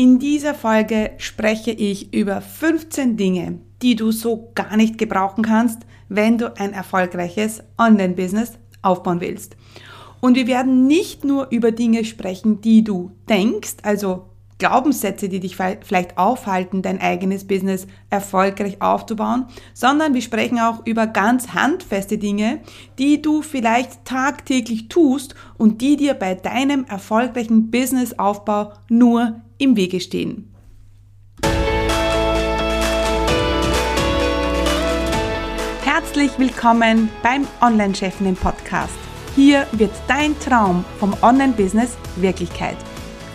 In dieser Folge spreche ich über 15 Dinge, die du so gar nicht gebrauchen kannst, wenn du ein erfolgreiches Online-Business aufbauen willst. Und wir werden nicht nur über Dinge sprechen, die du denkst, also Glaubenssätze, die dich vielleicht aufhalten, dein eigenes Business erfolgreich aufzubauen, sondern wir sprechen auch über ganz handfeste Dinge, die du vielleicht tagtäglich tust und die dir bei deinem erfolgreichen Businessaufbau nur im Wege stehen. Herzlich willkommen beim Online-Chefinnen Podcast. Hier wird dein Traum vom Online-Business Wirklichkeit.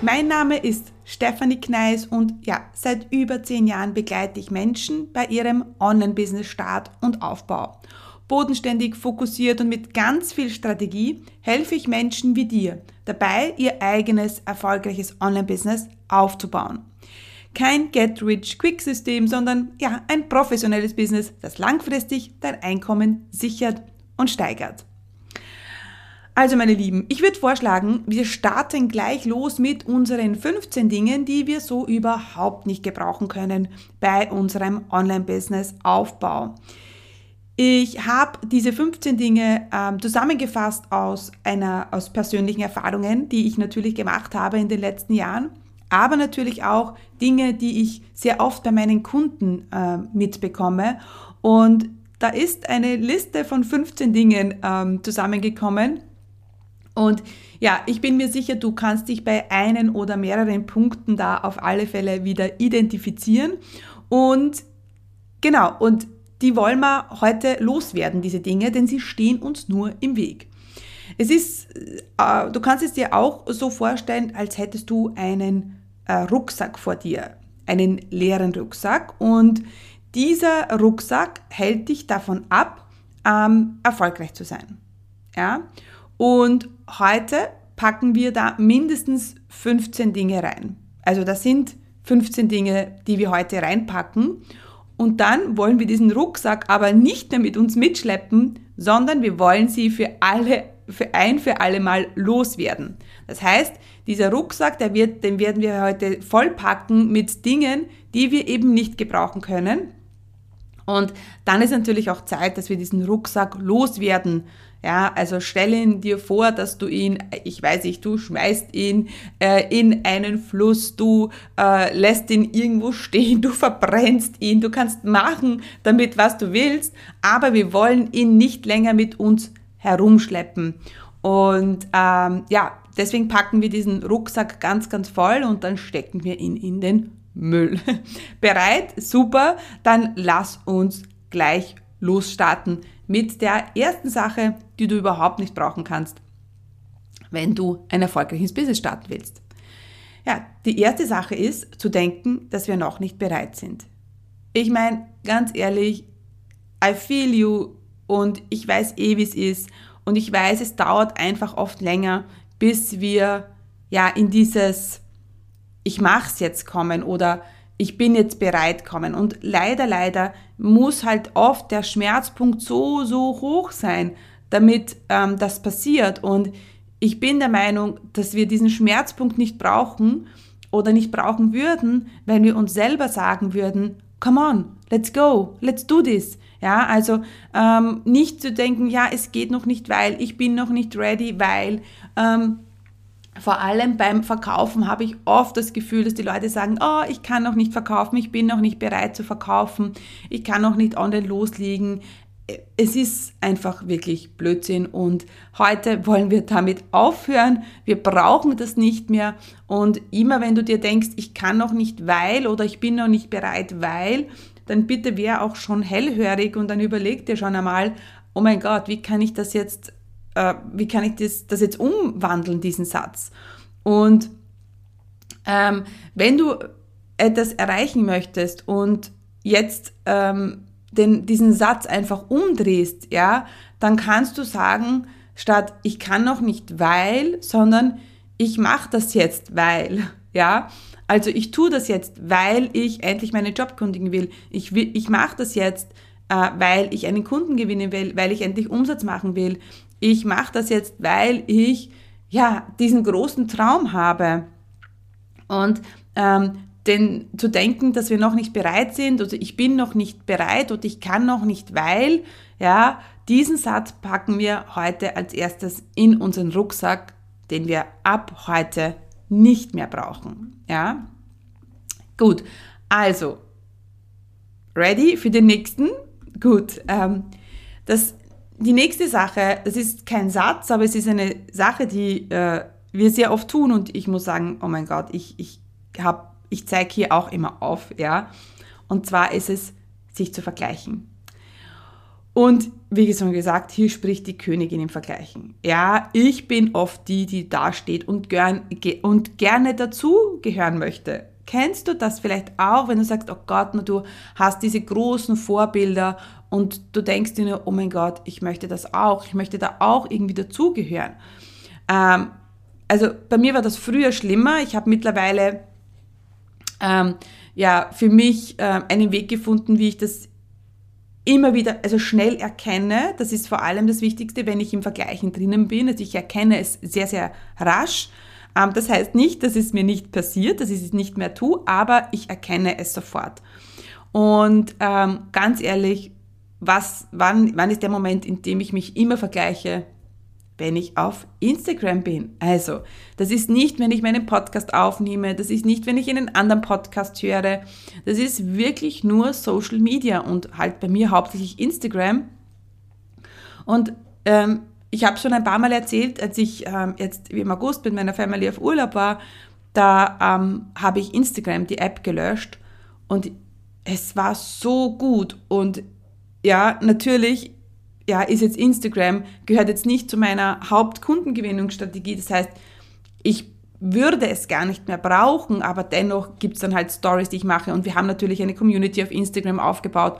Mein Name ist Stefanie Kneis und ja, seit über zehn Jahren begleite ich Menschen bei ihrem Online-Business-Start und Aufbau. Bodenständig, fokussiert und mit ganz viel Strategie helfe ich Menschen wie dir dabei, ihr eigenes erfolgreiches Online-Business aufzubauen. Kein Get-Rich-Quick-System, sondern ja, ein professionelles Business, das langfristig dein Einkommen sichert und steigert. Also meine Lieben, ich würde vorschlagen, wir starten gleich los mit unseren 15 Dingen, die wir so überhaupt nicht gebrauchen können bei unserem Online-Business-Aufbau. Ich habe diese 15 Dinge ähm, zusammengefasst aus einer aus persönlichen Erfahrungen, die ich natürlich gemacht habe in den letzten Jahren, aber natürlich auch Dinge, die ich sehr oft bei meinen Kunden äh, mitbekomme. Und da ist eine Liste von 15 Dingen ähm, zusammengekommen, und ja, ich bin mir sicher, du kannst dich bei einen oder mehreren Punkten da auf alle Fälle wieder identifizieren. Und genau, und die wollen wir heute loswerden, diese Dinge, denn sie stehen uns nur im Weg. Es ist, äh, du kannst es dir auch so vorstellen, als hättest du einen äh, Rucksack vor dir, einen leeren Rucksack und dieser Rucksack hält dich davon ab, ähm, erfolgreich zu sein. Ja? Und heute packen wir da mindestens 15 Dinge rein. Also das sind 15 Dinge, die wir heute reinpacken. Und dann wollen wir diesen Rucksack aber nicht mehr mit uns mitschleppen, sondern wir wollen sie für alle, für ein für alle Mal loswerden. Das heißt, dieser Rucksack, der wird, den werden wir heute vollpacken mit Dingen, die wir eben nicht gebrauchen können. Und dann ist natürlich auch Zeit, dass wir diesen Rucksack loswerden. Ja, also stell ihn dir vor, dass du ihn, ich weiß nicht, du schmeißt ihn äh, in einen Fluss, du äh, lässt ihn irgendwo stehen, du verbrennst ihn, du kannst machen damit, was du willst, aber wir wollen ihn nicht länger mit uns herumschleppen. Und ähm, ja, deswegen packen wir diesen Rucksack ganz, ganz voll und dann stecken wir ihn in den Müll. Bereit? Super, dann lass uns gleich losstarten mit der ersten Sache, die du überhaupt nicht brauchen kannst, wenn du ein erfolgreiches Business starten willst. Ja, die erste Sache ist zu denken, dass wir noch nicht bereit sind. Ich meine, ganz ehrlich, I feel you und ich weiß eh, wie es ist und ich weiß, es dauert einfach oft länger, bis wir ja in dieses ich mach's jetzt kommen oder ich bin jetzt bereit kommen. Und leider, leider muss halt oft der Schmerzpunkt so, so hoch sein, damit ähm, das passiert. Und ich bin der Meinung, dass wir diesen Schmerzpunkt nicht brauchen oder nicht brauchen würden, wenn wir uns selber sagen würden, come on, let's go, let's do this. Ja, also ähm, nicht zu denken, ja, es geht noch nicht, weil ich bin noch nicht ready, weil ähm, vor allem beim Verkaufen habe ich oft das Gefühl, dass die Leute sagen, oh, ich kann noch nicht verkaufen, ich bin noch nicht bereit zu verkaufen, ich kann noch nicht online loslegen. Es ist einfach wirklich Blödsinn und heute wollen wir damit aufhören. Wir brauchen das nicht mehr und immer wenn du dir denkst, ich kann noch nicht weil oder ich bin noch nicht bereit weil, dann bitte wär auch schon hellhörig und dann überleg dir schon einmal, oh mein Gott, wie kann ich das jetzt äh, wie kann ich das, das jetzt umwandeln, diesen Satz? Und ähm, wenn du etwas erreichen möchtest und jetzt ähm, den, diesen Satz einfach umdrehst, ja, dann kannst du sagen, statt ich kann noch nicht weil, sondern ich mache das jetzt weil, ja. Also ich tue das jetzt, weil ich endlich meinen Job kündigen will. Ich, ich mache das jetzt, äh, weil ich einen Kunden gewinnen will, weil ich endlich Umsatz machen will. Ich mache das jetzt, weil ich ja diesen großen Traum habe. Und ähm, denn zu denken, dass wir noch nicht bereit sind oder ich bin noch nicht bereit oder ich kann noch nicht, weil, ja, diesen Satz packen wir heute als erstes in unseren Rucksack, den wir ab heute nicht mehr brauchen, ja. Gut, also, ready für den nächsten? Gut, ähm, das, die nächste Sache, das ist kein Satz, aber es ist eine Sache, die äh, wir sehr oft tun und ich muss sagen, oh mein Gott, ich, ich ich zeige hier auch immer auf, ja. Und zwar ist es, sich zu vergleichen. Und wie schon gesagt, hier spricht die Königin im Vergleichen. Ja, ich bin oft die, die da steht und, gern, und gerne dazu gehören möchte. Kennst du das vielleicht auch, wenn du sagst, oh Gott, du hast diese großen Vorbilder und du denkst dir nur, oh mein Gott, ich möchte das auch, ich möchte da auch irgendwie dazugehören. Ähm, also bei mir war das früher schlimmer. Ich habe mittlerweile ähm, ja für mich äh, einen Weg gefunden, wie ich das immer wieder, also schnell erkenne. Das ist vor allem das Wichtigste, wenn ich im Vergleichen drinnen bin. Also ich erkenne es sehr, sehr rasch. Ähm, das heißt nicht, dass es mir nicht passiert, dass ich es nicht mehr tue, aber ich erkenne es sofort. Und ähm, ganz ehrlich, was, wann, wann ist der Moment, in dem ich mich immer vergleiche? wenn ich auf Instagram bin. Also, das ist nicht, wenn ich meinen Podcast aufnehme, das ist nicht, wenn ich einen anderen Podcast höre. Das ist wirklich nur Social Media und halt bei mir hauptsächlich Instagram. Und ähm, ich habe schon ein paar Mal erzählt, als ich ähm, jetzt im August mit meiner Family auf Urlaub war, da ähm, habe ich Instagram, die App, gelöscht und es war so gut. Und ja, natürlich ja, ist jetzt Instagram, gehört jetzt nicht zu meiner Hauptkundengewinnungsstrategie. Das heißt, ich würde es gar nicht mehr brauchen, aber dennoch gibt es dann halt Stories, die ich mache. Und wir haben natürlich eine Community auf Instagram aufgebaut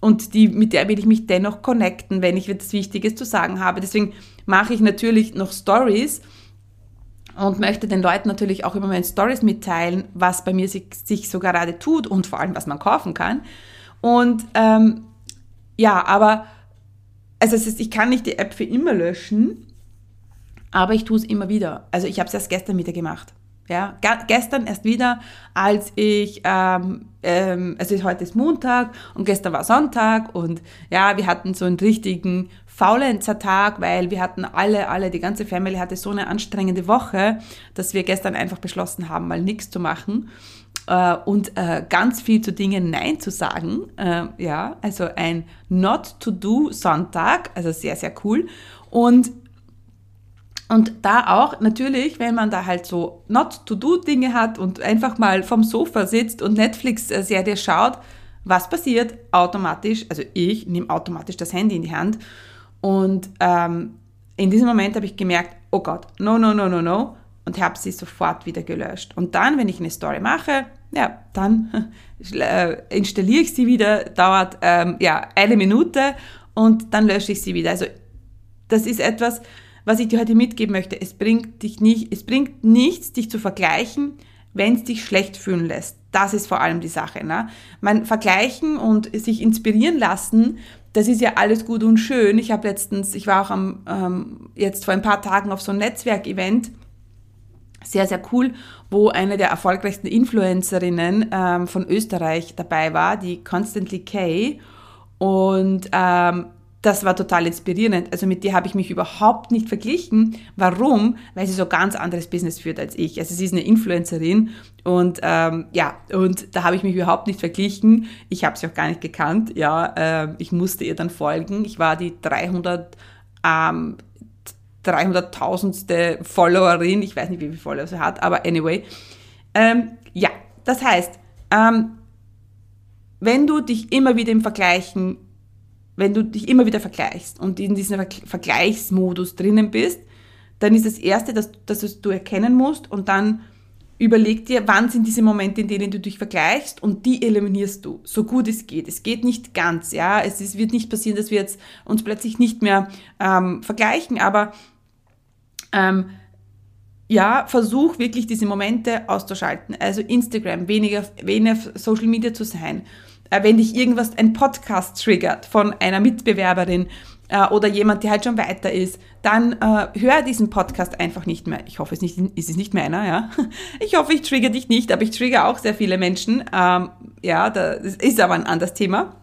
und die, mit der will ich mich dennoch connecten, wenn ich etwas Wichtiges zu sagen habe. Deswegen mache ich natürlich noch Stories und möchte den Leuten natürlich auch immer meine Stories mitteilen, was bei mir sich, sich so gerade tut und vor allem, was man kaufen kann. Und ähm, ja, aber also es ist, ich kann nicht die App für immer löschen, aber ich tue es immer wieder. Also ich habe es erst gestern wieder gemacht. Ja, gestern erst wieder, als ich, ähm, ähm, also heute ist Montag und gestern war Sonntag und ja, wir hatten so einen richtigen Faulenzer-Tag, weil wir hatten alle, alle, die ganze Family hatte so eine anstrengende Woche, dass wir gestern einfach beschlossen haben, mal nichts zu machen äh, und äh, ganz viel zu Dingen Nein zu sagen. Äh, ja, also ein Not-to-Do-Sonntag, also sehr, sehr cool. Und und da auch natürlich, wenn man da halt so Not-to-Do-Dinge hat und einfach mal vom Sofa sitzt und Netflix-Serie schaut, was passiert? Automatisch, also ich nehme automatisch das Handy in die Hand und ähm, in diesem Moment habe ich gemerkt, oh Gott, no, no, no, no, no und habe sie sofort wieder gelöscht. Und dann, wenn ich eine Story mache, ja, dann äh, installiere ich sie wieder, dauert ähm, ja eine Minute und dann lösche ich sie wieder. Also das ist etwas, was ich dir heute mitgeben möchte. Es bringt dich nicht, es bringt nichts, dich zu vergleichen, wenn es dich schlecht fühlen lässt. Das ist vor allem die Sache. Ne? Man vergleichen und sich inspirieren lassen, das ist ja alles gut und schön. Ich habe letztens, ich war auch am, ähm, jetzt vor ein paar Tagen auf so einem Netzwerkevent sehr, sehr cool, wo eine der erfolgreichsten Influencerinnen ähm, von Österreich dabei war, die Constantly Kay. Und ähm, das war total inspirierend. Also mit der habe ich mich überhaupt nicht verglichen. Warum? Weil sie so ganz anderes Business führt als ich. Also sie ist eine Influencerin und ähm, ja, und da habe ich mich überhaupt nicht verglichen. Ich habe sie auch gar nicht gekannt. Ja, äh, ich musste ihr dann folgen. Ich war die 300 ähm, 300.000ste Followerin. Ich weiß nicht, wie viele Follower sie hat, aber anyway. Ähm, ja, das heißt, ähm, wenn du dich immer wieder im Vergleichen, wenn du dich immer wieder vergleichst und in diesem Vergleichsmodus drinnen bist, dann ist das Erste, dass, dass du erkennen musst und dann überleg dir, wann sind diese Momente, in denen du dich vergleichst und die eliminierst du, so gut es geht. Es geht nicht ganz, ja. Es ist, wird nicht passieren, dass wir jetzt uns plötzlich nicht mehr ähm, vergleichen, aber ähm, ja, versuch wirklich diese Momente auszuschalten. Also Instagram, weniger, weniger Social Media zu sein. Äh, wenn dich irgendwas, ein Podcast triggert von einer Mitbewerberin, äh, oder jemand, der halt schon weiter ist, dann äh, hör diesen Podcast einfach nicht mehr. Ich hoffe, es nicht, ist es nicht mehr einer, ja. Ich hoffe, ich trigger dich nicht, aber ich trigger auch sehr viele Menschen. Ähm, ja, das ist aber ein anderes Thema.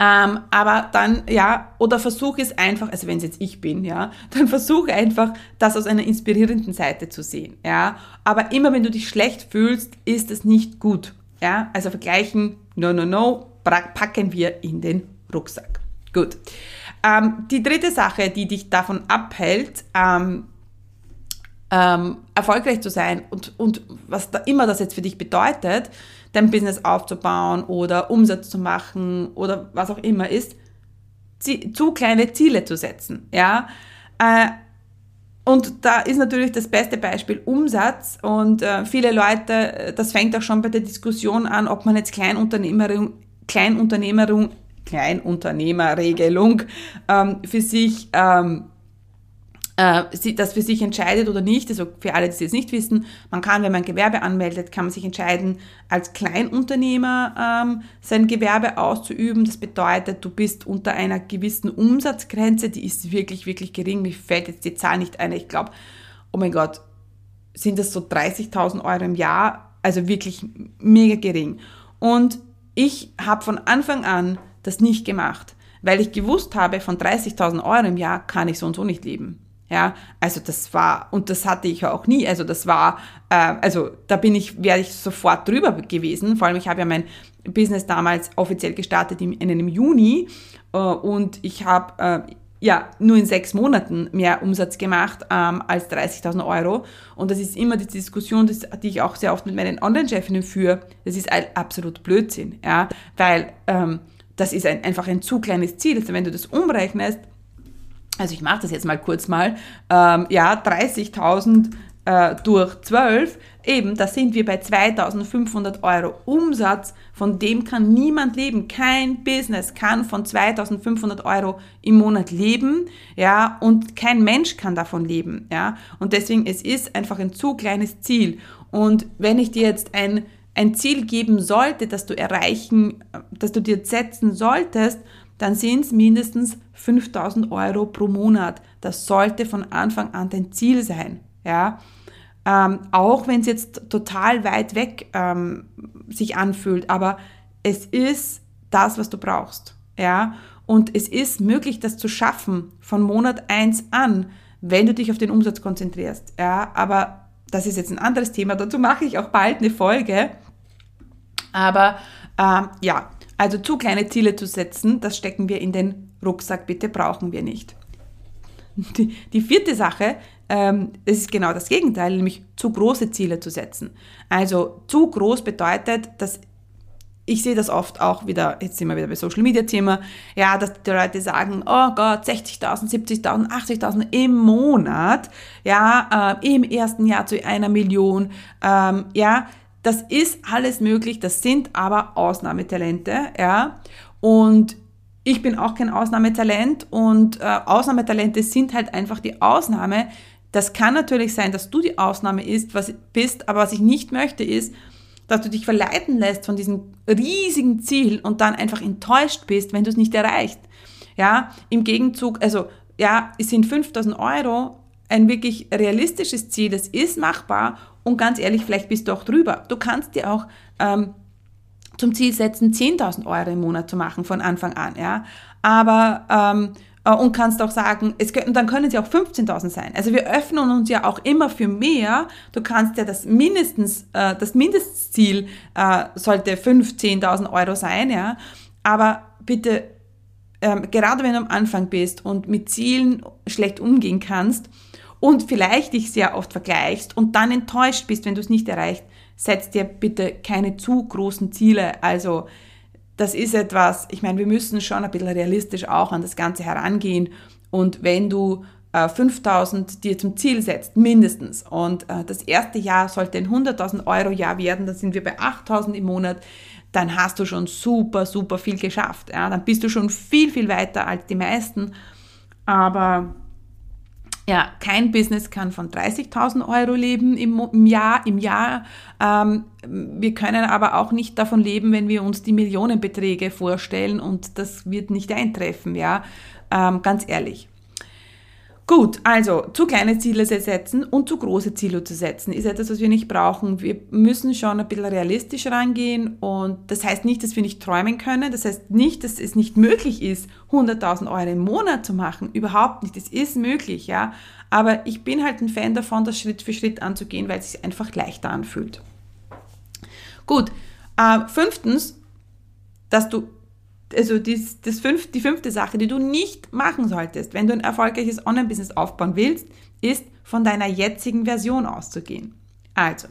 Ähm, aber dann, ja, oder versuche es einfach, also wenn es jetzt ich bin, ja, dann versuche einfach, das aus einer inspirierenden Seite zu sehen, ja. Aber immer wenn du dich schlecht fühlst, ist es nicht gut, ja. Also vergleichen, no, no, no, packen wir in den Rucksack. Gut. Ähm, die dritte Sache, die dich davon abhält, ähm, ähm, erfolgreich zu sein und, und was da immer das jetzt für dich bedeutet, dein Business aufzubauen oder Umsatz zu machen oder was auch immer ist, zu kleine Ziele zu setzen. Ja? Äh, und da ist natürlich das beste Beispiel Umsatz. Und äh, viele Leute, das fängt auch schon bei der Diskussion an, ob man jetzt Kleinunternehmerin, Kleinunternehmerin Kleinunternehmerregelung ähm, für sich ähm, äh, das für sich entscheidet oder nicht. Also für alle, die es nicht wissen, man kann, wenn man Gewerbe anmeldet, kann man sich entscheiden, als Kleinunternehmer ähm, sein Gewerbe auszuüben. Das bedeutet, du bist unter einer gewissen Umsatzgrenze, die ist wirklich, wirklich gering. Mir fällt jetzt die Zahl nicht ein. Ich glaube, oh mein Gott, sind das so 30.000 Euro im Jahr? Also wirklich mega gering. Und ich habe von Anfang an das nicht gemacht, weil ich gewusst habe, von 30.000 Euro im Jahr kann ich so und so nicht leben. Ja, also das war, und das hatte ich auch nie, also das war, äh, also da bin ich, wäre ich sofort drüber gewesen, vor allem ich habe ja mein Business damals offiziell gestartet im, in einem Juni. Äh, und ich habe äh, ja nur in sechs Monaten mehr Umsatz gemacht ähm, als 30.000 Euro. Und das ist immer die Diskussion, das, die ich auch sehr oft mit meinen Online-Chefinnen führe, das ist absolut Blödsinn, ja, weil ähm, das ist ein, einfach ein zu kleines Ziel. Also wenn du das umrechnest, also ich mache das jetzt mal kurz mal, ähm, ja, 30.000 äh, durch 12, eben, da sind wir bei 2.500 Euro Umsatz, von dem kann niemand leben. Kein Business kann von 2.500 Euro im Monat leben, ja, und kein Mensch kann davon leben, ja. Und deswegen, es ist einfach ein zu kleines Ziel. Und wenn ich dir jetzt ein ein Ziel geben sollte, das du erreichen, das du dir setzen solltest, dann sind es mindestens 5000 Euro pro Monat. Das sollte von Anfang an dein Ziel sein. Ja? Ähm, auch wenn es jetzt total weit weg ähm, sich anfühlt, aber es ist das, was du brauchst. Ja? Und es ist möglich, das zu schaffen von Monat 1 an, wenn du dich auf den Umsatz konzentrierst. Ja? Aber das ist jetzt ein anderes Thema. Dazu mache ich auch bald eine Folge. Aber ähm, ja, also zu kleine Ziele zu setzen, das stecken wir in den Rucksack, bitte brauchen wir nicht. Die, die vierte Sache, ähm, ist genau das Gegenteil, nämlich zu große Ziele zu setzen. Also zu groß bedeutet, dass ich sehe das oft auch wieder, jetzt sind wir wieder bei Social Media Thema, ja, dass die Leute sagen, oh Gott, 60.000, 70.000, 80.000 im Monat, ja, äh, im ersten Jahr zu einer Million, ähm, ja, das ist alles möglich, das sind aber Ausnahmetalente, ja. Und ich bin auch kein Ausnahmetalent und äh, Ausnahmetalente sind halt einfach die Ausnahme. Das kann natürlich sein, dass du die Ausnahme ist, was, bist, aber was ich nicht möchte ist, dass du dich verleiten lässt von diesem riesigen Ziel und dann einfach enttäuscht bist, wenn du es nicht erreicht. Ja, im Gegenzug, also ja, es sind 5000 Euro ein wirklich realistisches Ziel, das ist machbar und ganz ehrlich, vielleicht bist du auch drüber. Du kannst dir auch ähm, zum Ziel setzen, 10.000 Euro im Monat zu machen von Anfang an, ja. Aber ähm, äh, und kannst auch sagen, es können, dann können sie auch 15.000 sein. Also wir öffnen uns ja auch immer für mehr. Du kannst ja das mindestens, äh, das Mindestziel äh, sollte 15.000 Euro sein, ja. Aber bitte, ähm, gerade wenn du am Anfang bist und mit Zielen schlecht umgehen kannst, und vielleicht dich sehr oft vergleichst und dann enttäuscht bist, wenn du es nicht erreicht, setz dir bitte keine zu großen Ziele. Also das ist etwas, ich meine, wir müssen schon ein bisschen realistisch auch an das Ganze herangehen. Und wenn du 5000 dir zum Ziel setzt, mindestens. Und äh, das erste Jahr sollte ein 100.000 Euro Jahr werden, dann sind wir bei 8000 im Monat, dann hast du schon super, super viel geschafft. Ja? Dann bist du schon viel, viel weiter als die meisten. Aber ja, kein Business kann von 30.000 Euro leben im, Jahr. Im Jahr. Ähm, wir können aber auch nicht davon leben, wenn wir uns die Millionenbeträge vorstellen und das wird nicht eintreffen, ja, ähm, ganz ehrlich. Gut, also zu kleine Ziele zu setzen und zu große Ziele zu setzen ist etwas, was wir nicht brauchen. Wir müssen schon ein bisschen realistisch rangehen und das heißt nicht, dass wir nicht träumen können. Das heißt nicht, dass es nicht möglich ist, 100.000 Euro im Monat zu machen. Überhaupt nicht. Es ist möglich, ja. Aber ich bin halt ein Fan davon, das Schritt für Schritt anzugehen, weil es sich einfach leichter anfühlt. Gut. Äh, fünftens, dass du also das, das fünf, die fünfte Sache, die du nicht machen solltest, wenn du ein erfolgreiches Online-Business aufbauen willst, ist von deiner jetzigen Version auszugehen. Also,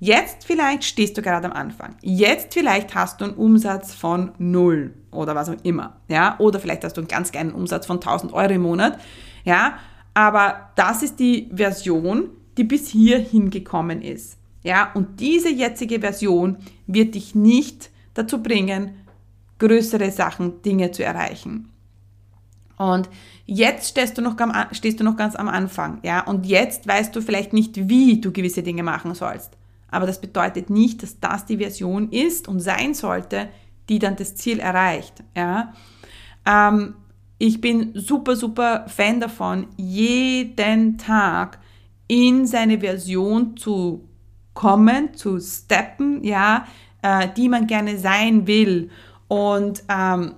jetzt vielleicht stehst du gerade am Anfang. Jetzt vielleicht hast du einen Umsatz von null oder was auch immer. Ja, oder vielleicht hast du einen ganz kleinen Umsatz von 1000 Euro im Monat. Ja, aber das ist die Version, die bis hierhin gekommen ist. Ja, und diese jetzige Version wird dich nicht dazu bringen, größere Sachen, Dinge zu erreichen. Und jetzt stehst du noch, stehst du noch ganz am Anfang, ja, und jetzt weißt du vielleicht nicht, wie du gewisse Dinge machen sollst. Aber das bedeutet nicht, dass das die Version ist und sein sollte, die dann das Ziel erreicht, ja. Ähm, ich bin super, super Fan davon, jeden Tag in seine Version zu kommen, zu steppen, ja, äh, die man gerne sein will. Und ähm,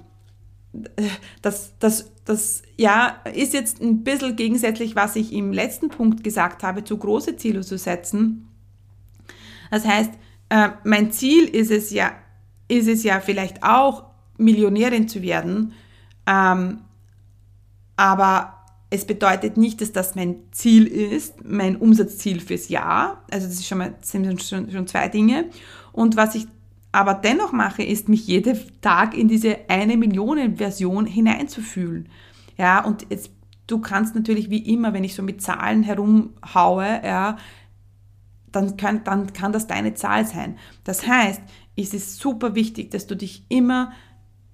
das, das, das ja, ist jetzt ein bisschen gegensätzlich, was ich im letzten Punkt gesagt habe, zu große Ziele zu setzen. Das heißt, äh, mein Ziel ist es ja, ist es ja vielleicht auch, Millionärin zu werden, ähm, aber es bedeutet nicht, dass das mein Ziel ist, mein Umsatzziel fürs Jahr. Also das ist schon mal, sind schon, schon zwei Dinge. Und was ich aber dennoch mache, ist mich jeden Tag in diese eine Million Version hineinzufühlen. Ja, und jetzt, du kannst natürlich wie immer, wenn ich so mit Zahlen herumhaue, ja, dann kann, dann kann das deine Zahl sein. Das heißt, es ist super wichtig, dass du dich immer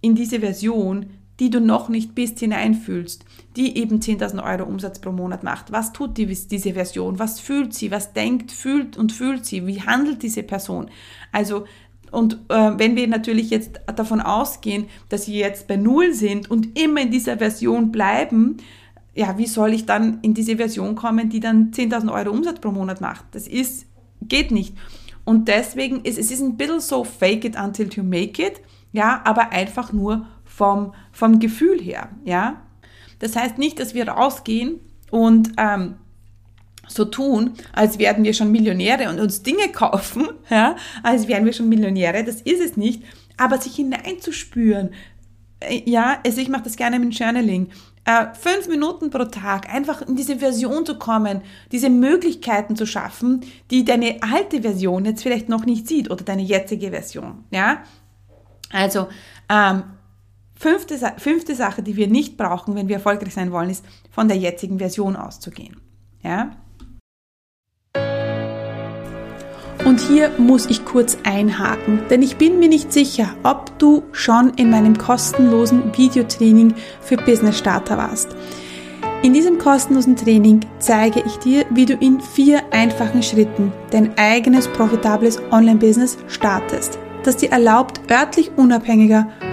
in diese Version, die du noch nicht bist, hineinfühlst, die eben 10.000 Euro Umsatz pro Monat macht. Was tut die, diese Version? Was fühlt sie? Was denkt, fühlt und fühlt sie? Wie handelt diese Person? Also und äh, wenn wir natürlich jetzt davon ausgehen, dass sie jetzt bei Null sind und immer in dieser Version bleiben, ja, wie soll ich dann in diese Version kommen, die dann 10.000 Euro Umsatz pro Monat macht? Das ist, geht nicht. Und deswegen ist es ist ein bisschen so fake it until you make it, ja, aber einfach nur vom, vom Gefühl her, ja. Das heißt nicht, dass wir rausgehen und ähm, so tun, als wären wir schon Millionäre und uns Dinge kaufen, ja, als wären wir schon Millionäre, das ist es nicht, aber sich hineinzuspüren, äh, ja, also ich mache das gerne mit Journaling, äh, fünf Minuten pro Tag, einfach in diese Version zu kommen, diese Möglichkeiten zu schaffen, die deine alte Version jetzt vielleicht noch nicht sieht oder deine jetzige Version, ja. Also, ähm, fünfte, fünfte Sache, die wir nicht brauchen, wenn wir erfolgreich sein wollen, ist, von der jetzigen Version auszugehen, ja. Und hier muss ich kurz einhaken, denn ich bin mir nicht sicher, ob du schon in meinem kostenlosen Videotraining für Business Starter warst. In diesem kostenlosen Training zeige ich dir, wie du in vier einfachen Schritten dein eigenes profitables Online-Business startest, das dir erlaubt, örtlich unabhängiger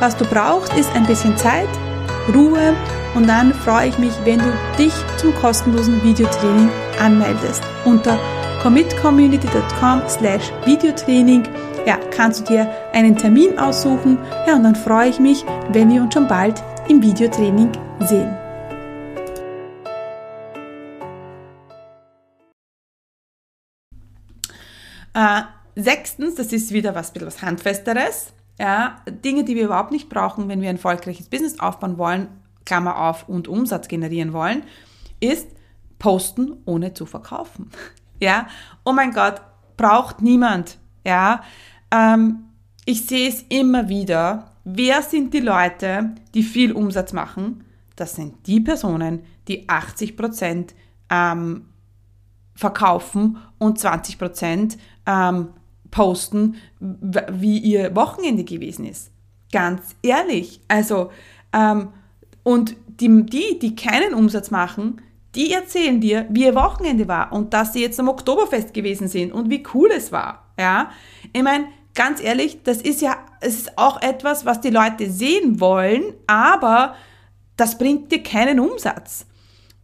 was du brauchst, ist ein bisschen Zeit, Ruhe und dann freue ich mich, wenn du dich zum kostenlosen Videotraining anmeldest. Unter commitcommunity.com slash Videotraining ja, kannst du dir einen Termin aussuchen ja, und dann freue ich mich, wenn wir uns schon bald im Videotraining sehen. Äh, sechstens, das ist wieder was, was Handfesteres. Ja, Dinge, die wir überhaupt nicht brauchen, wenn wir ein erfolgreiches Business aufbauen wollen, Klammer auf, und Umsatz generieren wollen, ist posten, ohne zu verkaufen. Ja, oh mein Gott, braucht niemand. Ja, ähm, ich sehe es immer wieder. Wer sind die Leute, die viel Umsatz machen? Das sind die Personen, die 80 Prozent ähm, verkaufen und 20 Prozent ähm, posten, wie ihr Wochenende gewesen ist. Ganz ehrlich. Also, ähm, und die, die, die keinen Umsatz machen, die erzählen dir, wie ihr Wochenende war und dass sie jetzt am Oktoberfest gewesen sind und wie cool es war. Ja, ich meine, ganz ehrlich, das ist ja, es ist auch etwas, was die Leute sehen wollen, aber das bringt dir keinen Umsatz.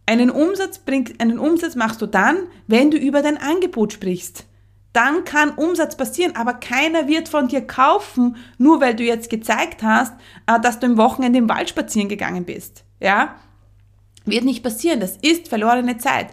Einen Umsatz bringt, einen Umsatz machst du dann, wenn du über dein Angebot sprichst dann kann Umsatz passieren, aber keiner wird von dir kaufen, nur weil du jetzt gezeigt hast, äh, dass du im Wochenende im Wald spazieren gegangen bist. Ja? Wird nicht passieren, das ist verlorene Zeit.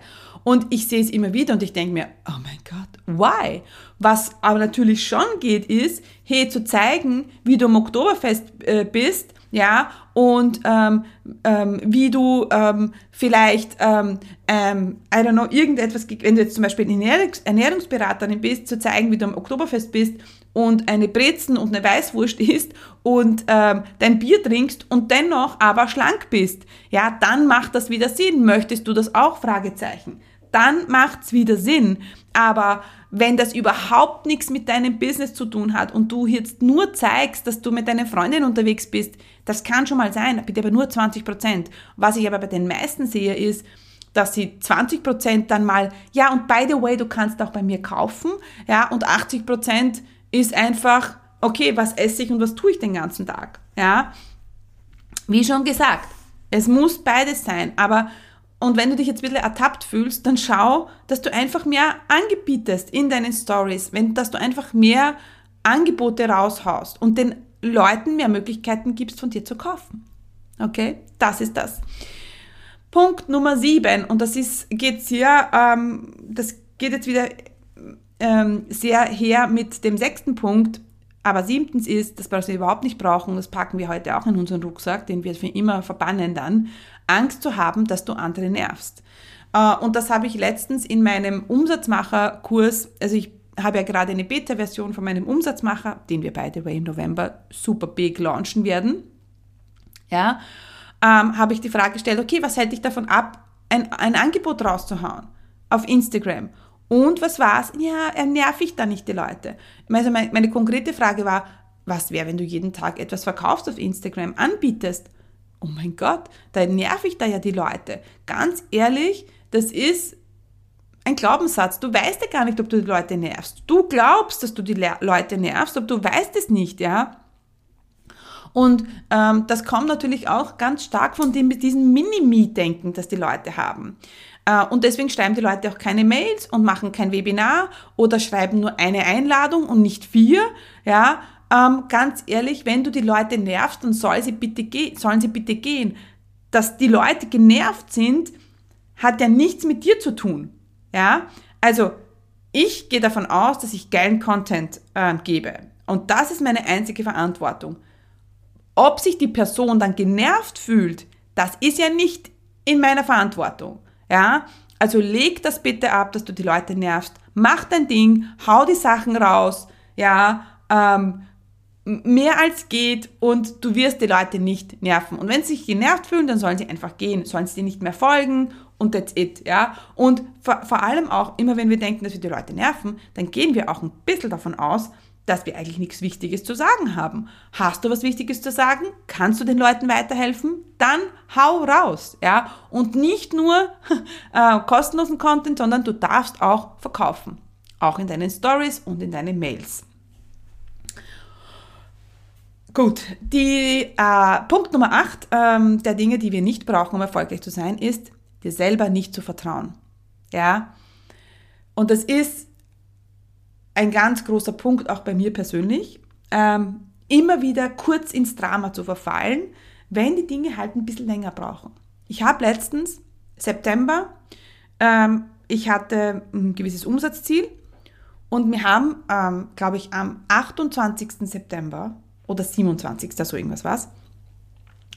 Und ich sehe es immer wieder und ich denke mir, oh mein Gott, why? Was aber natürlich schon geht, ist, hey, zu zeigen, wie du im Oktoberfest äh, bist, ja, und ähm, ähm, wie du ähm, vielleicht, ähm, ähm, I don't know, irgendetwas, wenn du jetzt zum Beispiel Ernährungs Ernährungsberaterin bist, zu zeigen, wie du am Oktoberfest bist und eine Brezen und eine Weißwurst isst und ähm, dein Bier trinkst und dennoch aber schlank bist, ja, dann macht das wieder Sinn. Möchtest du das auch? Fragezeichen. Dann macht's wieder Sinn. Aber wenn das überhaupt nichts mit deinem Business zu tun hat und du jetzt nur zeigst, dass du mit deinen Freundinnen unterwegs bist, das kann schon mal sein, bitte aber nur 20 Prozent. Was ich aber bei den meisten sehe, ist, dass sie 20 Prozent dann mal, ja, und by the way, du kannst auch bei mir kaufen, ja, und 80 Prozent ist einfach, okay, was esse ich und was tue ich den ganzen Tag, ja. Wie schon gesagt, es muss beides sein, aber und wenn du dich jetzt ein bisschen ertappt fühlst, dann schau, dass du einfach mehr angebietest in deinen Stories, wenn, dass du einfach mehr Angebote raushaust und den Leuten mehr Möglichkeiten gibst, von dir zu kaufen. Okay, das ist das. Punkt Nummer sieben, und das ist, geht sehr, ähm, das geht jetzt wieder ähm, sehr her mit dem sechsten Punkt, aber siebtens ist, das was wir überhaupt nicht brauchen, das packen wir heute auch in unseren Rucksack, den wir für immer verbannen dann, Angst zu haben, dass du andere nervst. Äh, und das habe ich letztens in meinem Umsatzmacher-Kurs, also ich habe ja gerade eine Beta-Version von meinem Umsatzmacher, den wir beide im November super big launchen werden. Ja, ähm, habe ich die Frage gestellt, okay, was hält dich davon ab, ein, ein Angebot rauszuhauen auf Instagram? Und was war's? Ja, nerv ich da nicht die Leute? Also meine, meine konkrete Frage war, was wäre, wenn du jeden Tag etwas verkaufst auf Instagram, anbietest? Oh mein Gott, da nerv ich da ja die Leute. Ganz ehrlich, das ist ein Glaubenssatz. Du weißt ja gar nicht, ob du die Leute nervst. Du glaubst, dass du die Le Leute nervst, aber du weißt es nicht, ja. Und ähm, das kommt natürlich auch ganz stark von dem, diesem Mini-Me-Denken, das die Leute haben. Äh, und deswegen schreiben die Leute auch keine Mails und machen kein Webinar oder schreiben nur eine Einladung und nicht vier. Ja, ähm, ganz ehrlich, wenn du die Leute nervst, dann soll sie bitte sollen sie bitte gehen. Dass die Leute genervt sind, hat ja nichts mit dir zu tun. Ja, also ich gehe davon aus, dass ich geilen Content äh, gebe. Und das ist meine einzige Verantwortung. Ob sich die Person dann genervt fühlt, das ist ja nicht in meiner Verantwortung. Ja, also leg das bitte ab, dass du die Leute nervst. Mach dein Ding, hau die Sachen raus, ja, ähm, mehr als geht und du wirst die Leute nicht nerven. Und wenn sie sich genervt fühlen, dann sollen sie einfach gehen, sollen sie dir nicht mehr folgen und that's it, ja. Und vor, vor allem auch, immer wenn wir denken, dass wir die Leute nerven, dann gehen wir auch ein bisschen davon aus, dass wir eigentlich nichts Wichtiges zu sagen haben. Hast du was Wichtiges zu sagen? Kannst du den Leuten weiterhelfen? Dann hau raus, ja. Und nicht nur äh, kostenlosen Content, sondern du darfst auch verkaufen. Auch in deinen Stories und in deinen Mails. Gut, die äh, Punkt Nummer 8 ähm, der Dinge, die wir nicht brauchen, um erfolgreich zu sein, ist, dir selber nicht zu vertrauen. Ja. Und das ist ein ganz großer Punkt auch bei mir persönlich, ähm, immer wieder kurz ins Drama zu verfallen, wenn die Dinge halt ein bisschen länger brauchen. Ich habe letztens, September, ähm, ich hatte ein gewisses Umsatzziel Und wir haben, ähm, glaube ich, am 28. September oder 27. so irgendwas was,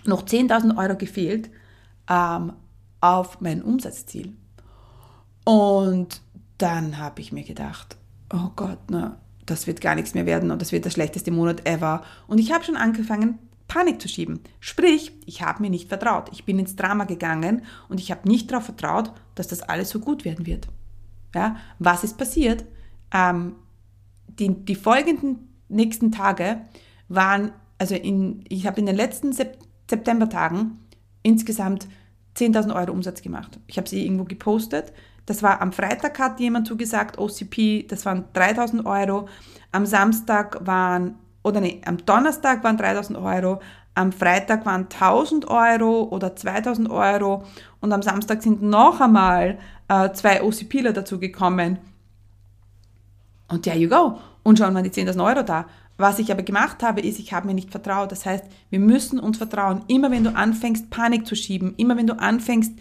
noch 10.000 Euro gefehlt ähm, auf mein Umsatzziel. Und dann habe ich mir gedacht, oh Gott, na, das wird gar nichts mehr werden und das wird der schlechteste Monat ever. Und ich habe schon angefangen, Panik zu schieben. Sprich, ich habe mir nicht vertraut. Ich bin ins Drama gegangen und ich habe nicht darauf vertraut, dass das alles so gut werden wird. Ja, was ist passiert? Ähm, die, die folgenden nächsten Tage waren, also in, ich habe in den letzten Sep Septembertagen insgesamt 10.000 Euro Umsatz gemacht. Ich habe sie irgendwo gepostet. Das war am Freitag hat jemand zugesagt, OCP, das waren 3.000 Euro. Am Samstag waren, oder nee, am Donnerstag waren 3.000 Euro. Am Freitag waren 1000 Euro oder 2000 Euro und am Samstag sind noch einmal äh, zwei OCPler dazu gekommen. Und there you go. Und schon waren die 10.000 Euro da. Was ich aber gemacht habe, ist, ich habe mir nicht vertraut. Das heißt, wir müssen uns vertrauen. Immer wenn du anfängst, Panik zu schieben, immer wenn du anfängst,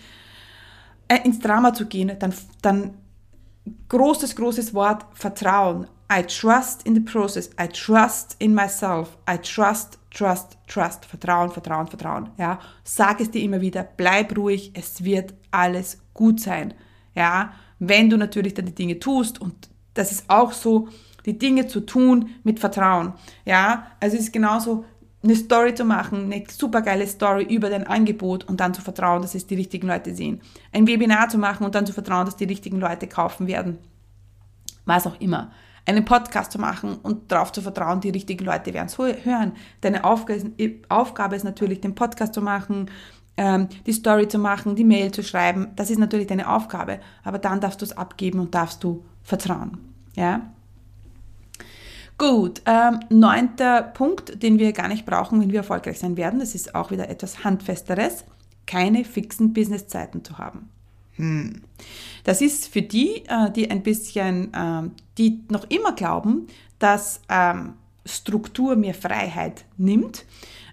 äh, ins Drama zu gehen, dann, dann großes, großes Wort, Vertrauen. I trust in the process. I trust in myself. I trust, trust, trust. Vertrauen, Vertrauen, Vertrauen. Ja, sag es dir immer wieder. Bleib ruhig. Es wird alles gut sein. Ja, wenn du natürlich dann die Dinge tust und das ist auch so, die Dinge zu tun mit Vertrauen. Ja, also es ist genauso, eine Story zu machen, eine supergeile Story über dein Angebot und dann zu vertrauen, dass es die richtigen Leute sehen. Ein Webinar zu machen und dann zu vertrauen, dass die richtigen Leute kaufen werden. Was auch immer. Einen Podcast zu machen und darauf zu vertrauen, die richtigen Leute werden es hören. Deine Aufgabe ist natürlich, den Podcast zu machen, ähm, die Story zu machen, die Mail zu schreiben. Das ist natürlich deine Aufgabe. Aber dann darfst du es abgeben und darfst du vertrauen. Ja? Gut, ähm, neunter Punkt, den wir gar nicht brauchen, wenn wir erfolgreich sein werden, das ist auch wieder etwas Handfesteres, keine fixen Businesszeiten zu haben. Hm. Das ist für die, äh, die ein bisschen, äh, die noch immer glauben, dass ähm, Struktur mir Freiheit nimmt.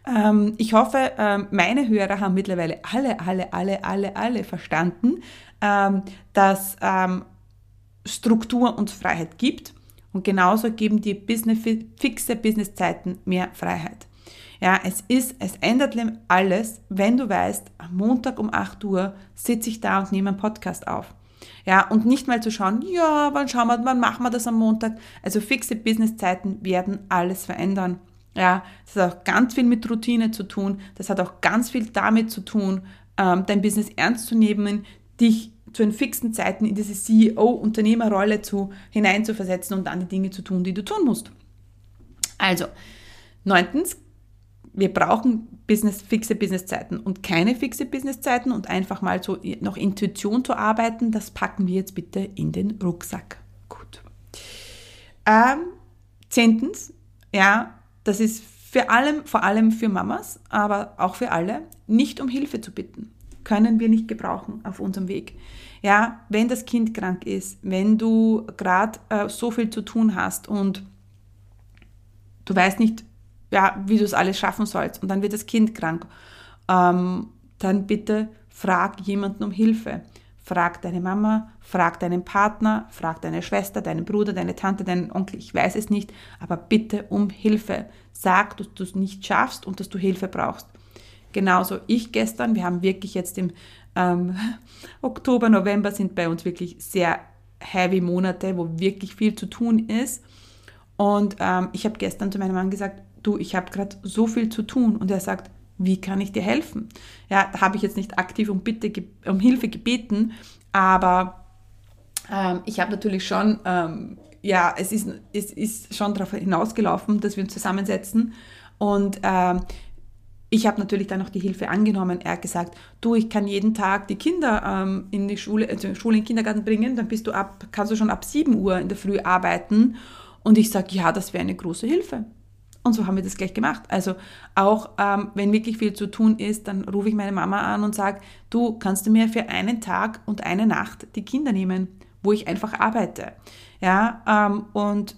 Ähm, ich hoffe, ähm, meine Hörer haben mittlerweile alle, alle, alle, alle, alle verstanden, ähm, dass ähm, Struktur uns Freiheit gibt und genauso geben die Business, fixe Businesszeiten mehr Freiheit. Ja, es ist, es ändert alles, wenn du weißt, am Montag um 8 Uhr sitze ich da und nehme einen Podcast auf. Ja, und nicht mal zu schauen, ja, wann schauen wir, wann machen wir das am Montag? Also fixe Businesszeiten werden alles verändern. Ja, das hat auch ganz viel mit Routine zu tun. Das hat auch ganz viel damit zu tun, ähm, dein Business ernst zu nehmen, dich zu den fixen Zeiten in diese CEO-Unternehmerrolle zu, hineinzuversetzen und dann die Dinge zu tun, die du tun musst. Also, neuntens, wir brauchen Business, fixe Businesszeiten und keine fixe Businesszeiten und einfach mal so noch Intuition zu arbeiten, das packen wir jetzt bitte in den Rucksack. Gut. Ähm, zehntens, ja, das ist für allem, vor allem für Mamas, aber auch für alle, nicht um Hilfe zu bitten können wir nicht gebrauchen auf unserem Weg. Ja, wenn das Kind krank ist, wenn du gerade äh, so viel zu tun hast und du weißt nicht, ja, wie du es alles schaffen sollst und dann wird das Kind krank, ähm, dann bitte frag jemanden um Hilfe. Frag deine Mama, frag deinen Partner, frag deine Schwester, deinen Bruder, deine Tante, deinen Onkel, ich weiß es nicht, aber bitte um Hilfe. Sag, dass du es nicht schaffst und dass du Hilfe brauchst. Genauso ich gestern. Wir haben wirklich jetzt im ähm, Oktober, November sind bei uns wirklich sehr heavy Monate, wo wirklich viel zu tun ist. Und ähm, ich habe gestern zu meinem Mann gesagt, du, ich habe gerade so viel zu tun. Und er sagt, wie kann ich dir helfen? Ja, da habe ich jetzt nicht aktiv um Bitte, um Hilfe gebeten, aber ähm, ich habe natürlich schon, ähm, ja, es ist, es ist schon darauf hinausgelaufen, dass wir uns zusammensetzen und ähm, ich habe natürlich dann noch die Hilfe angenommen. Er hat gesagt, du, ich kann jeden Tag die Kinder ähm, in die Schule, also Schule in den Kindergarten bringen, dann bist du ab, kannst du schon ab 7 Uhr in der Früh arbeiten. Und ich sage, ja, das wäre eine große Hilfe. Und so haben wir das gleich gemacht. Also auch ähm, wenn wirklich viel zu tun ist, dann rufe ich meine Mama an und sage, du kannst du mir für einen Tag und eine Nacht die Kinder nehmen, wo ich einfach arbeite. Ja, ähm, und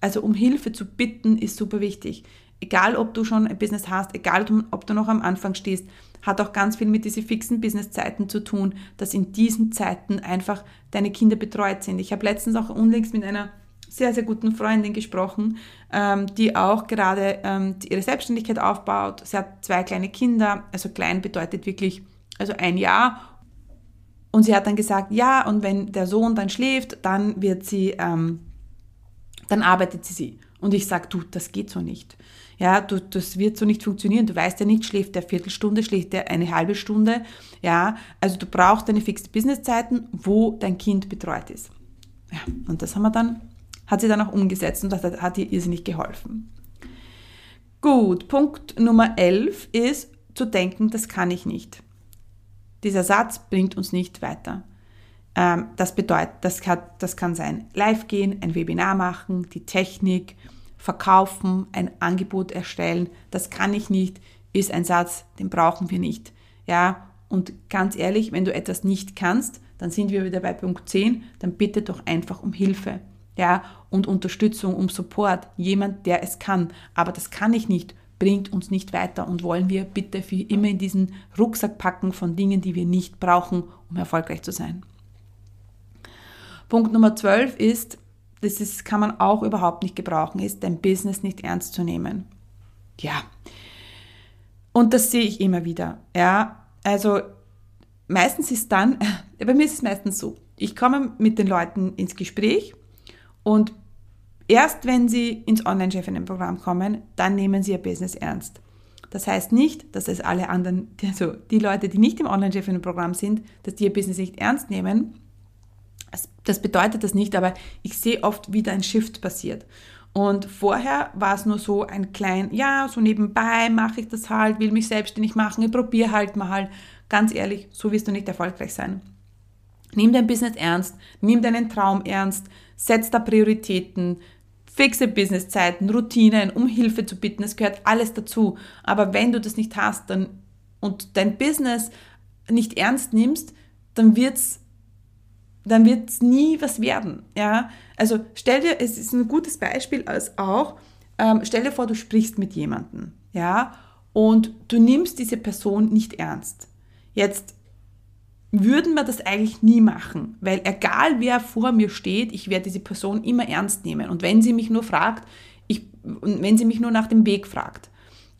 also um Hilfe zu bitten ist super wichtig egal ob du schon ein Business hast, egal ob du noch am Anfang stehst, hat auch ganz viel mit diesen fixen Businesszeiten zu tun, dass in diesen Zeiten einfach deine Kinder betreut sind. Ich habe letztens auch unlängst mit einer sehr, sehr guten Freundin gesprochen, ähm, die auch gerade ähm, ihre Selbstständigkeit aufbaut. Sie hat zwei kleine Kinder, also klein bedeutet wirklich, also ein Jahr. Und sie hat dann gesagt, ja, und wenn der Sohn dann schläft, dann wird sie, ähm, dann arbeitet sie sie. Und ich sage, du, das geht so nicht. Ja, du, das wird so nicht funktionieren. Du weißt ja nicht, schläft der Viertelstunde, schläft der eine halbe Stunde. Ja, also du brauchst deine fixen Businesszeiten, wo dein Kind betreut ist. Ja, und das haben wir dann, hat sie dann auch umgesetzt und das hat, hat ihr irrsinnig geholfen. Gut, Punkt Nummer 11 ist zu denken, das kann ich nicht. Dieser Satz bringt uns nicht weiter. Ähm, das bedeutet, das kann, das kann sein, live gehen, ein Webinar machen, die Technik, verkaufen, ein Angebot erstellen. Das kann ich nicht, ist ein Satz, den brauchen wir nicht. Ja, und ganz ehrlich, wenn du etwas nicht kannst, dann sind wir wieder bei Punkt 10, dann bitte doch einfach um Hilfe. Ja, und Unterstützung, um Support, jemand, der es kann. Aber das kann ich nicht, bringt uns nicht weiter und wollen wir bitte für immer in diesen Rucksack packen von Dingen, die wir nicht brauchen, um erfolgreich zu sein. Punkt Nummer 12 ist, das ist, kann man auch überhaupt nicht gebrauchen, ist dein Business nicht ernst zu nehmen. Ja. Und das sehe ich immer wieder. Ja, also meistens ist dann, bei mir ist es meistens so, ich komme mit den Leuten ins Gespräch und erst wenn sie ins Online-Chefinnen-Programm kommen, dann nehmen sie ihr Business ernst. Das heißt nicht, dass es alle anderen, also die Leute, die nicht im Online-Chefinnen-Programm sind, dass die ihr Business nicht ernst nehmen, das bedeutet das nicht, aber ich sehe oft, wie da ein Shift passiert. Und vorher war es nur so ein klein, ja, so nebenbei mache ich das halt, will mich selbstständig machen, ich probiere halt mal. Ganz ehrlich, so wirst du nicht erfolgreich sein. Nimm dein Business ernst, nimm deinen Traum ernst, setz da Prioritäten, fixe Businesszeiten, Routinen, um Hilfe zu bitten, es gehört alles dazu. Aber wenn du das nicht hast dann, und dein Business nicht ernst nimmst, dann wird es dann wird es nie was werden. Ja? Also stell dir, es ist ein gutes Beispiel als auch, ähm, stell dir vor, du sprichst mit jemandem, ja, und du nimmst diese Person nicht ernst. Jetzt würden wir das eigentlich nie machen, weil egal wer vor mir steht, ich werde diese Person immer ernst nehmen. Und wenn sie mich nur fragt, ich, wenn sie mich nur nach dem Weg fragt,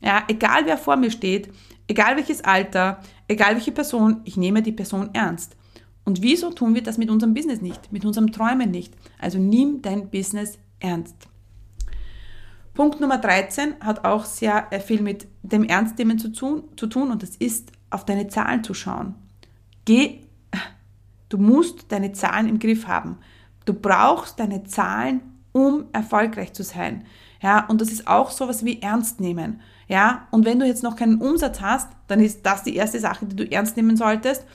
ja, egal wer vor mir steht, egal welches Alter, egal welche Person, ich nehme die Person ernst. Und wieso tun wir das mit unserem Business nicht, mit unserem Träumen nicht? Also nimm dein Business ernst. Punkt Nummer 13 hat auch sehr äh, viel mit dem Ernstnehmen zu tun, zu tun und das ist, auf deine Zahlen zu schauen. Geh, du musst deine Zahlen im Griff haben. Du brauchst deine Zahlen, um erfolgreich zu sein. Ja, und das ist auch sowas wie ernst nehmen. Ja, und wenn du jetzt noch keinen Umsatz hast, dann ist das die erste Sache, die du ernst nehmen solltest.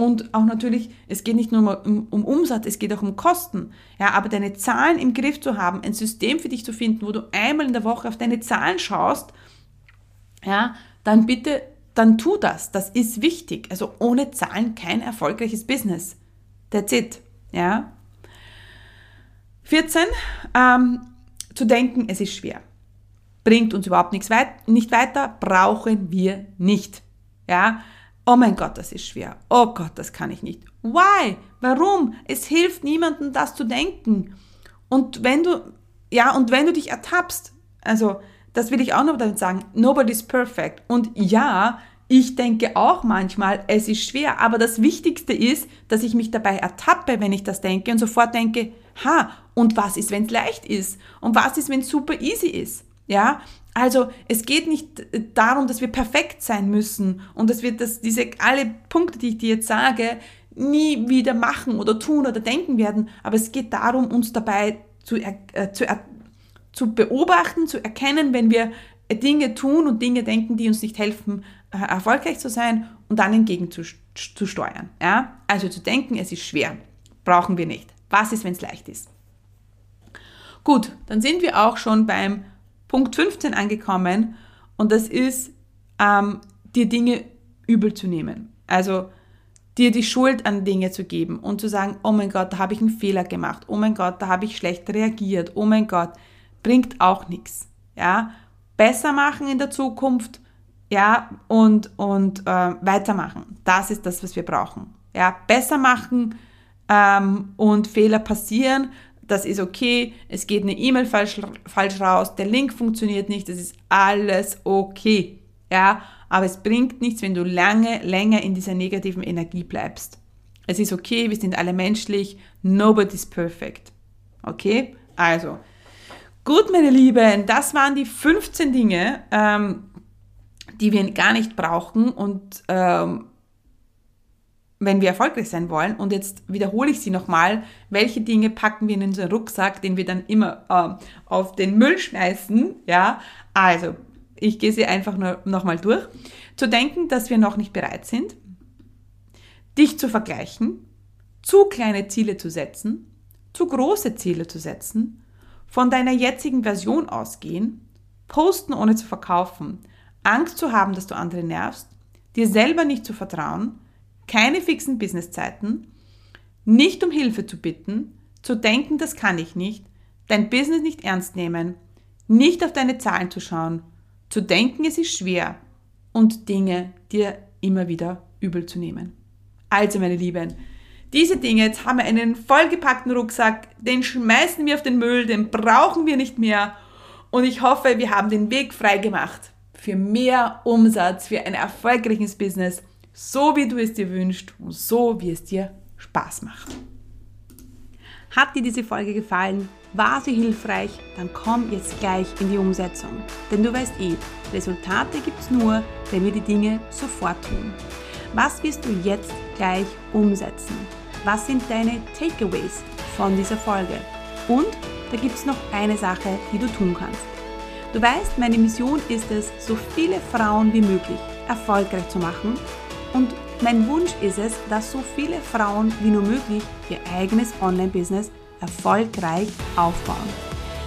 Und auch natürlich, es geht nicht nur um, um, Umsatz, es geht auch um Kosten. Ja, aber deine Zahlen im Griff zu haben, ein System für dich zu finden, wo du einmal in der Woche auf deine Zahlen schaust, ja, dann bitte, dann tu das. Das ist wichtig. Also ohne Zahlen kein erfolgreiches Business. That's it. Ja. 14. Ähm, zu denken, es ist schwer. Bringt uns überhaupt nichts weit, nicht weiter, brauchen wir nicht. Ja, Oh mein Gott, das ist schwer. Oh Gott, das kann ich nicht. Why? Warum? Es hilft niemandem, das zu denken. Und wenn du, ja, und wenn du dich ertappst, also, das will ich auch noch damit sagen, nobody's perfect. Und ja, ich denke auch manchmal, es ist schwer, aber das Wichtigste ist, dass ich mich dabei ertappe, wenn ich das denke und sofort denke, ha, und was ist, wenn es leicht ist? Und was ist, wenn es super easy ist? Ja, also es geht nicht darum, dass wir perfekt sein müssen und dass wir das, diese alle Punkte, die ich dir jetzt sage, nie wieder machen oder tun oder denken werden, aber es geht darum, uns dabei zu, äh, zu, zu beobachten, zu erkennen, wenn wir Dinge tun und Dinge denken, die uns nicht helfen, äh, erfolgreich zu sein und dann entgegen zu, zu steuern. Ja? Also zu denken, es ist schwer, brauchen wir nicht. Was ist, wenn es leicht ist? Gut, dann sind wir auch schon beim Punkt 15 angekommen und das ist, ähm, dir Dinge übel zu nehmen. Also dir die Schuld an Dinge zu geben und zu sagen, oh mein Gott, da habe ich einen Fehler gemacht, oh mein Gott, da habe ich schlecht reagiert, oh mein Gott, bringt auch nichts. Ja, besser machen in der Zukunft, ja, und, und äh, weitermachen. Das ist das, was wir brauchen. Ja, besser machen ähm, und Fehler passieren, das ist okay, es geht eine E-Mail falsch, falsch raus, der Link funktioniert nicht, das ist alles okay. Ja, aber es bringt nichts, wenn du lange, länger in dieser negativen Energie bleibst. Es ist okay, wir sind alle menschlich, nobody's perfect. Okay? Also, gut, meine Lieben, das waren die 15 Dinge, ähm, die wir gar nicht brauchen. Und ähm, wenn wir erfolgreich sein wollen, und jetzt wiederhole ich sie nochmal, welche Dinge packen wir in unseren Rucksack, den wir dann immer äh, auf den Müll schmeißen, ja, also, ich gehe sie einfach nur nochmal durch. Zu denken, dass wir noch nicht bereit sind, dich zu vergleichen, zu kleine Ziele zu setzen, zu große Ziele zu setzen, von deiner jetzigen Version ausgehen, posten ohne zu verkaufen, Angst zu haben, dass du andere nervst, dir selber nicht zu vertrauen, keine fixen Businesszeiten, nicht um Hilfe zu bitten, zu denken, das kann ich nicht, dein Business nicht ernst nehmen, nicht auf deine Zahlen zu schauen, zu denken, es ist schwer und Dinge dir immer wieder übel zu nehmen. Also, meine Lieben, diese Dinge, jetzt haben wir einen vollgepackten Rucksack, den schmeißen wir auf den Müll, den brauchen wir nicht mehr. Und ich hoffe, wir haben den Weg frei gemacht für mehr Umsatz, für ein erfolgreiches Business, so wie du es dir wünschst und so wie es dir Spaß macht. Hat dir diese Folge gefallen? War sie hilfreich? Dann komm jetzt gleich in die Umsetzung. Denn du weißt eh, Resultate gibt es nur, wenn wir die Dinge sofort tun. Was wirst du jetzt gleich umsetzen? Was sind deine Takeaways von dieser Folge? Und da gibt es noch eine Sache, die du tun kannst. Du weißt, meine Mission ist es, so viele Frauen wie möglich erfolgreich zu machen. Und mein Wunsch ist es, dass so viele Frauen wie nur möglich ihr eigenes Online-Business erfolgreich aufbauen.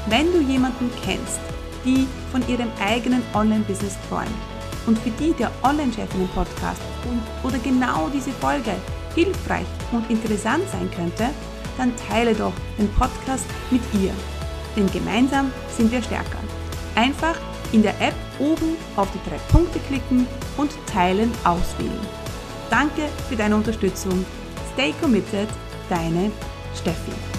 Wenn du jemanden kennst, die von ihrem eigenen Online-Business träumt und für die der Online-Chefinnen-Podcast oder genau diese Folge hilfreich und interessant sein könnte, dann teile doch den Podcast mit ihr. Denn gemeinsam sind wir stärker. Einfach in der App oben auf die drei Punkte klicken und Teilen auswählen. Danke für deine Unterstützung. Stay committed, deine Steffi.